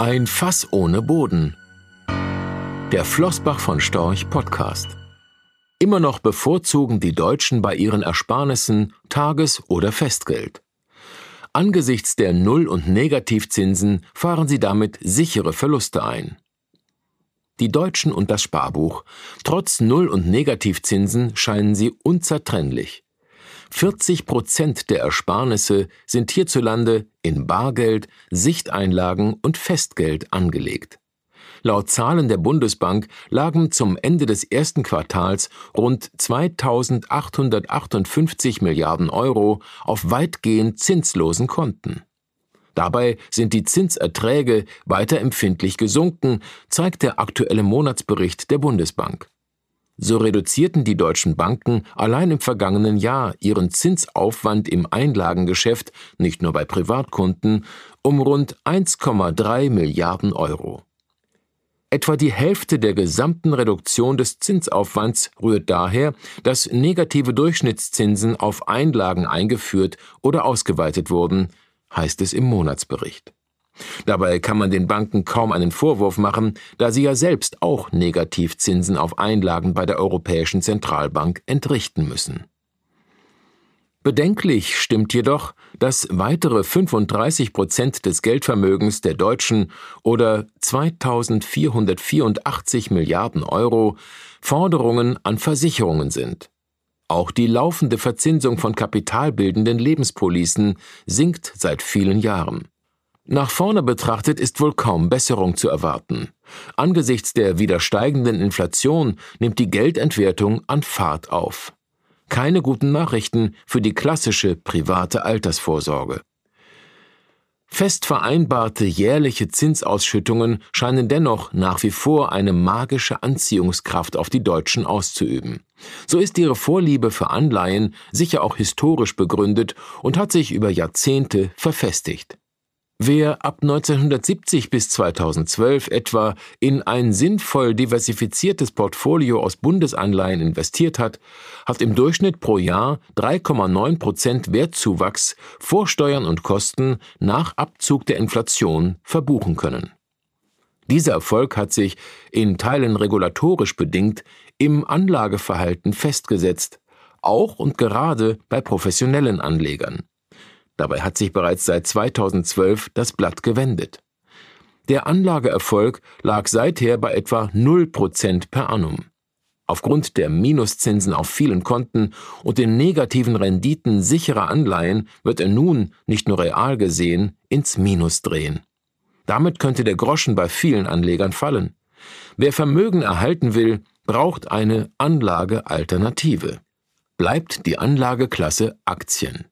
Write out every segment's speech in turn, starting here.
Ein Fass ohne Boden. Der Flossbach von Storch Podcast. Immer noch bevorzugen die Deutschen bei ihren Ersparnissen Tages- oder Festgeld. Angesichts der Null- und Negativzinsen fahren sie damit sichere Verluste ein. Die Deutschen und das Sparbuch. Trotz Null- und Negativzinsen scheinen sie unzertrennlich. 40 Prozent der Ersparnisse sind hierzulande in Bargeld, Sichteinlagen und Festgeld angelegt. Laut Zahlen der Bundesbank lagen zum Ende des ersten Quartals rund 2858 Milliarden Euro auf weitgehend zinslosen Konten. Dabei sind die Zinserträge weiter empfindlich gesunken, zeigt der aktuelle Monatsbericht der Bundesbank. So reduzierten die deutschen Banken allein im vergangenen Jahr ihren Zinsaufwand im Einlagengeschäft, nicht nur bei Privatkunden, um rund 1,3 Milliarden Euro. Etwa die Hälfte der gesamten Reduktion des Zinsaufwands rührt daher, dass negative Durchschnittszinsen auf Einlagen eingeführt oder ausgeweitet wurden, heißt es im Monatsbericht. Dabei kann man den Banken kaum einen Vorwurf machen, da sie ja selbst auch Negativzinsen auf Einlagen bei der Europäischen Zentralbank entrichten müssen. Bedenklich stimmt jedoch, dass weitere 35 Prozent des Geldvermögens der Deutschen oder 2484 Milliarden Euro Forderungen an Versicherungen sind. Auch die laufende Verzinsung von kapitalbildenden Lebenspolicen sinkt seit vielen Jahren. Nach vorne betrachtet ist wohl kaum Besserung zu erwarten. Angesichts der wieder steigenden Inflation nimmt die Geldentwertung an Fahrt auf. Keine guten Nachrichten für die klassische private Altersvorsorge. Fest vereinbarte jährliche Zinsausschüttungen scheinen dennoch nach wie vor eine magische Anziehungskraft auf die Deutschen auszuüben. So ist ihre Vorliebe für Anleihen sicher auch historisch begründet und hat sich über Jahrzehnte verfestigt. Wer ab 1970 bis 2012 etwa in ein sinnvoll diversifiziertes Portfolio aus Bundesanleihen investiert hat, hat im Durchschnitt pro Jahr 3,9 Prozent Wertzuwachs vor Steuern und Kosten nach Abzug der Inflation verbuchen können. Dieser Erfolg hat sich, in Teilen regulatorisch bedingt, im Anlageverhalten festgesetzt, auch und gerade bei professionellen Anlegern. Dabei hat sich bereits seit 2012 das Blatt gewendet. Der Anlageerfolg lag seither bei etwa 0% per annum. Aufgrund der Minuszinsen auf vielen Konten und den negativen Renditen sicherer Anleihen wird er nun, nicht nur real gesehen, ins Minus drehen. Damit könnte der Groschen bei vielen Anlegern fallen. Wer Vermögen erhalten will, braucht eine Anlagealternative. Bleibt die Anlageklasse Aktien.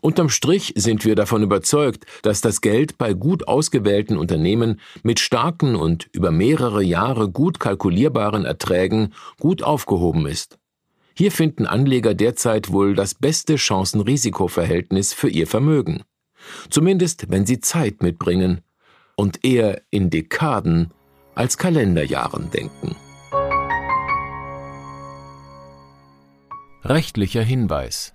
Unterm Strich sind wir davon überzeugt, dass das Geld bei gut ausgewählten Unternehmen mit starken und über mehrere Jahre gut kalkulierbaren Erträgen gut aufgehoben ist. Hier finden Anleger derzeit wohl das beste Chancen-Risiko-Verhältnis für ihr Vermögen. Zumindest wenn sie Zeit mitbringen und eher in Dekaden als Kalenderjahren denken. Rechtlicher Hinweis